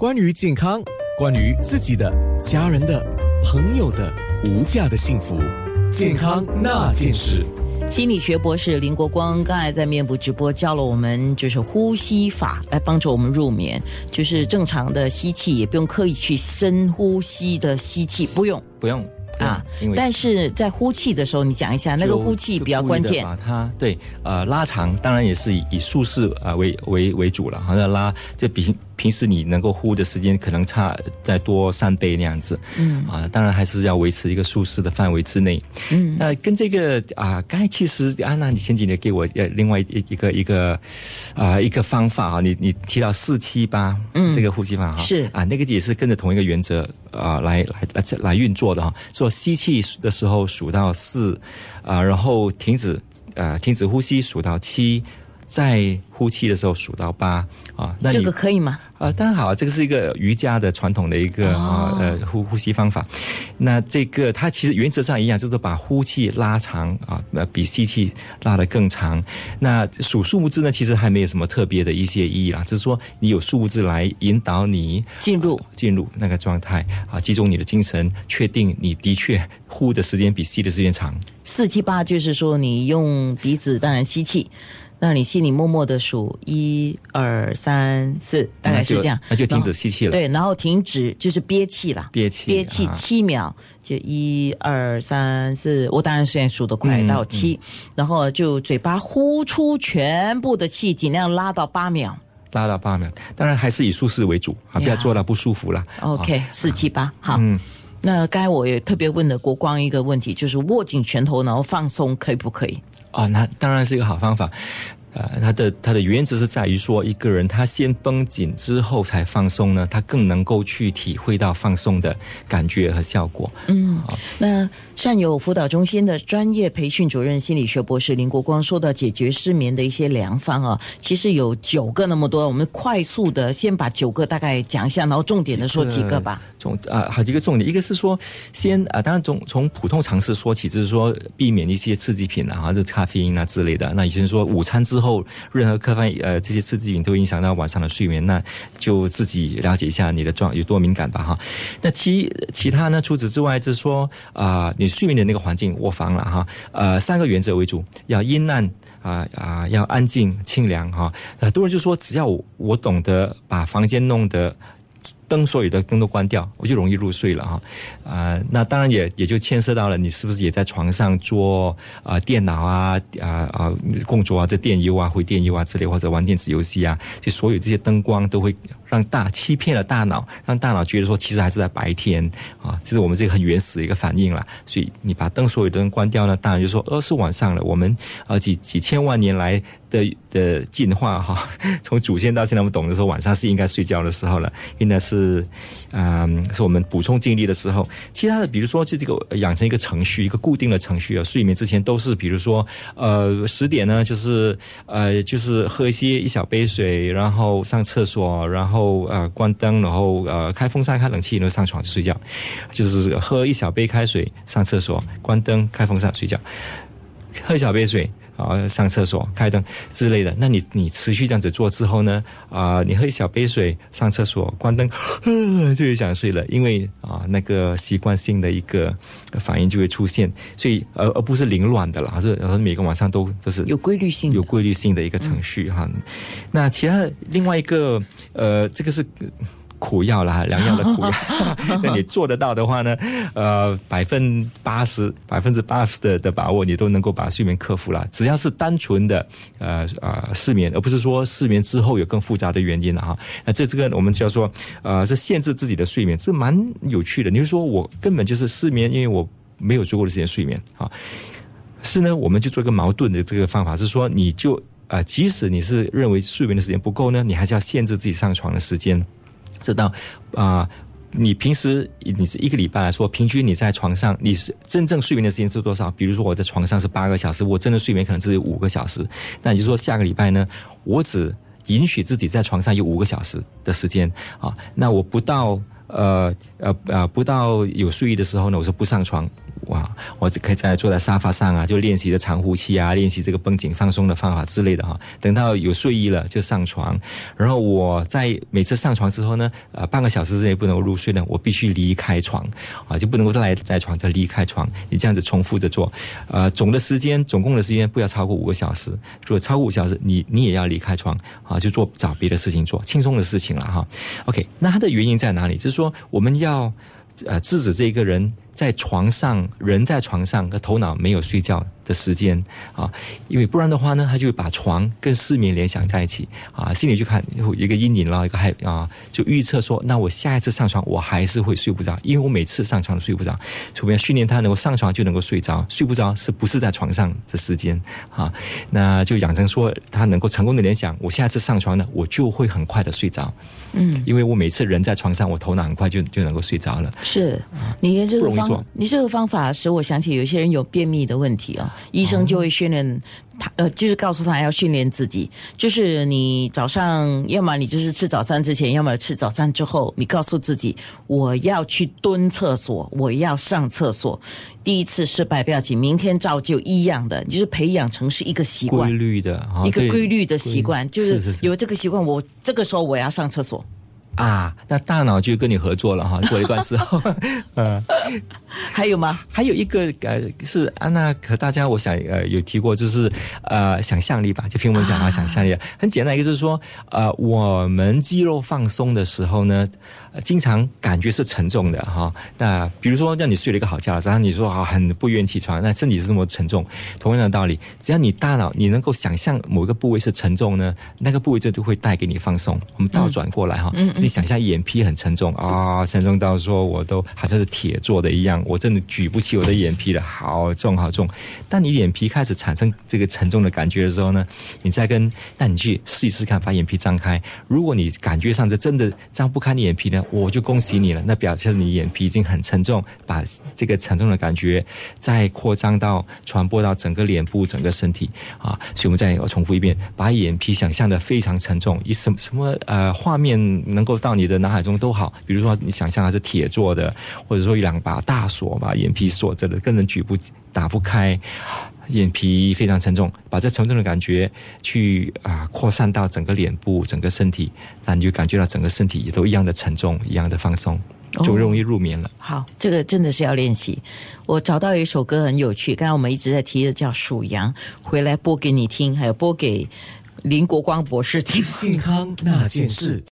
关于健康，关于自己的、家人的、朋友的无价的幸福，健康那件事。心理学博士林国光刚才在面部直播教了我们，就是呼吸法来帮助我们入眠，就是正常的吸气，也不用刻意去深呼吸的吸气，不用不用。啊，但是在呼气的时候，你讲一下那个呼气比较关键。把它对呃拉长，当然也是以以舒适啊为为为主了，好像拉就比。平时你能够呼的时间可能差再多三倍那样子，嗯。啊，当然还是要维持一个舒适的范围之内，嗯，那跟这个啊，刚才其实安娜，你前几年给我呃另外一一个一个啊一个方法啊，你你提到四七八，嗯，这个呼吸法哈，是。啊，那个也是跟着同一个原则啊来来来来运作的哈，做吸气的时候数到四啊，然后停止啊停止呼吸数到七。在呼气的时候数到八啊，那这个可以吗？啊，当然好，这个是一个瑜伽的传统的一个啊呃呼呼吸方法。那这个它其实原则上一样，就是把呼气拉长啊，呃比吸气拉得更长。那数数字呢，其实还没有什么特别的一些意义啦，就是说你有数字来引导你进入进入那个状态啊，集中你的精神，确定你的确呼的时间比吸的时间长。四七八就是说你用鼻子当然吸气。那你心里默默的数一二三四，大概是这样，那就停止吸气了。对，然后停止就是憋气了，憋气，憋气七秒，就一二三四。我当然虽然数得快到七，然后就嘴巴呼出全部的气，尽量拉到八秒，拉到八秒。当然还是以舒适为主啊，不要做到不舒服了。OK，四七八，好。嗯，那刚才我也特别问了国光一个问题，就是握紧拳头然后放松，可以不可以？哦，那当然是一个好方法。呃，它的它的原则是在于说，一个人他先绷紧之后才放松呢，他更能够去体会到放松的感觉和效果。嗯，那善友辅导中心的专业培训主任心理学博士林国光说到解决失眠的一些良方啊，其实有九个那么多，我们快速的先把九个大概讲一下，然后重点的说几个吧。重啊，好几个重点，一个是说先啊，当然从从普通常识说起，就是说避免一些刺激品啊，这咖啡因啊之类的。那以前说午餐之后，任何咖啡呃这些刺激品都影响到晚上的睡眠，那就自己了解一下你的状有多敏感吧哈。那其其他呢？除此之外，就是说啊，你睡眠的那个环境卧房了哈。呃，三个原则为主，要阴暗啊啊，要安静清凉哈。很多人就说，只要我懂得把房间弄得。灯所有的灯都关掉，我就容易入睡了哈。啊，那当然也也就牵涉到了你是不是也在床上做啊电脑啊啊啊工作啊，这电邮啊回电邮啊之类，或者玩电子游戏啊，就所有这些灯光都会让大欺骗了大脑，让大脑觉得说其实还是在白天啊，这是我们这个很原始的一个反应了。所以你把灯所有的灯关掉呢，当然就说呃是晚上了。我们啊几几千万年来的的进化哈，从祖先到现在我们懂得说晚上是应该睡觉的时候了，应该是。是，嗯，是。我们补充精力的时候。其他的，比如说，就这个养成一个程序，一个固定的程序啊。睡眠之前都是，比如说，呃，十点呢，就是。呃，就是。喝一些一小杯水，然后上厕所，然后呃，关灯，然后呃，开风扇、开冷气，然后上床就睡觉。就是。喝一小杯开水，上厕所，关灯，开风扇睡觉，喝一小杯水。啊，上厕所、开灯之类的，那你你持续这样子做之后呢？啊，你喝一小杯水，上厕所、关灯，就想睡了，因为啊，那个习惯性的一个反应就会出现，所以而而不是凌乱的了，而是而每个晚上都都是有规律性、有规律性的一个程序哈。那其他另外一个呃，这个是。苦药啦，良药的苦药。那你做得到的话呢？呃，百分八十、百分之八十的的把握，你都能够把睡眠克服了。只要是单纯的呃呃失眠，而不是说失眠之后有更复杂的原因了哈。那这这个我们就要说，呃，是限制自己的睡眠，这蛮有趣的。你就说我根本就是失眠，因为我没有足够的时间睡眠啊。是呢，我们就做一个矛盾的这个方法，是说你就呃，即使你是认为睡眠的时间不够呢，你还是要限制自己上床的时间。知道啊，你平时你是一个礼拜来说，平均你在床上，你是真正睡眠的时间是多少？比如说我在床上是八个小时，我真的睡眠可能只有五个小时。那也就是说，下个礼拜呢，我只允许自己在床上有五个小时的时间啊。那我不到呃呃呃不到有睡意的时候呢，我说不上床。哇，我只可以在坐在沙发上啊，就练习的长呼气啊，练习这个绷紧放松的方法之类的哈。等到有睡意了就上床，然后我在每次上床之后呢，呃，半个小时之内不能够入睡呢，我必须离开床啊，就不能够赖在床再离开床。你这样子重复着做，呃，总的时间总共的时间不要超过五个小时。如果超过五小时，你你也要离开床啊，就做找别的事情做，轻松的事情了哈。OK，那它的原因在哪里？就是说我们要呃制止这一个人。在床上，人在床上，可头脑没有睡觉的时间啊，因为不然的话呢，他就会把床跟失眠联想在一起啊，心里就看一个阴影了，一个害啊，就预测说，那我下一次上床我还是会睡不着，因为我每次上床都睡不着，除非训练他能够上床就能够睡着，睡不着是不是在床上的时间啊？那就养成说他能够成功的联想，我下一次上床呢，我就会很快的睡着，嗯，因为我每次人在床上，我头脑很快就就能够睡着了。是，你这个方。你这个方法使我想起有些人有便秘的问题啊，医生就会训练他，呃，就是告诉他要训练自己，就是你早上要么你就是吃早餐之前，要么吃早餐之后，你告诉自己我要去蹲厕所，我要上厕所。第一次失败不要紧，明天照旧一样的，就是培养成是一个习惯，规律的，一个规律的习惯，就是有这个习惯，我这个时候我要上厕所。啊，那大脑就跟你合作了哈。过一段时候，嗯，还有吗？还有一个呃，是安娜和大家，我想呃有提过，就是呃想象力吧，就听我们讲啊，想象力很简单一个，就是说呃，我们肌肉放松的时候呢。经常感觉是沉重的哈，那比如说让你睡了一个好觉，然后你说啊很不愿意起床，那身体是这么沉重。同样的道理，只要你大脑你能够想象某一个部位是沉重呢，那个部位就就会带给你放松。我们倒转过来哈，你想象眼皮很沉重啊，沉重到说我都好像是铁做的一样，我真的举不起我的眼皮了，好重好重。当你眼皮开始产生这个沉重的感觉的时候呢，你再跟，那你去试一试看，把眼皮张开。如果你感觉上这真的张不开你眼皮呢？我就恭喜你了，那表示你眼皮已经很沉重，把这个沉重的感觉再扩张到传播到整个脸部、整个身体啊。所以我们再重复一遍，把眼皮想象的非常沉重，以什么什么呃画面能够到你的脑海中都好，比如说你想象它是铁做的，或者说一两把大锁把眼皮锁着的，根本举不打不开。眼皮非常沉重，把这沉重的感觉去啊扩散到整个脸部、整个身体，那你就感觉到整个身体也都一样的沉重、一样的放松，就容易入眠了。好，这个真的是要练习。我找到一首歌很有趣，刚才我们一直在提的叫《属羊》，回来播给你听，还有播给林国光博士听。健康那件事。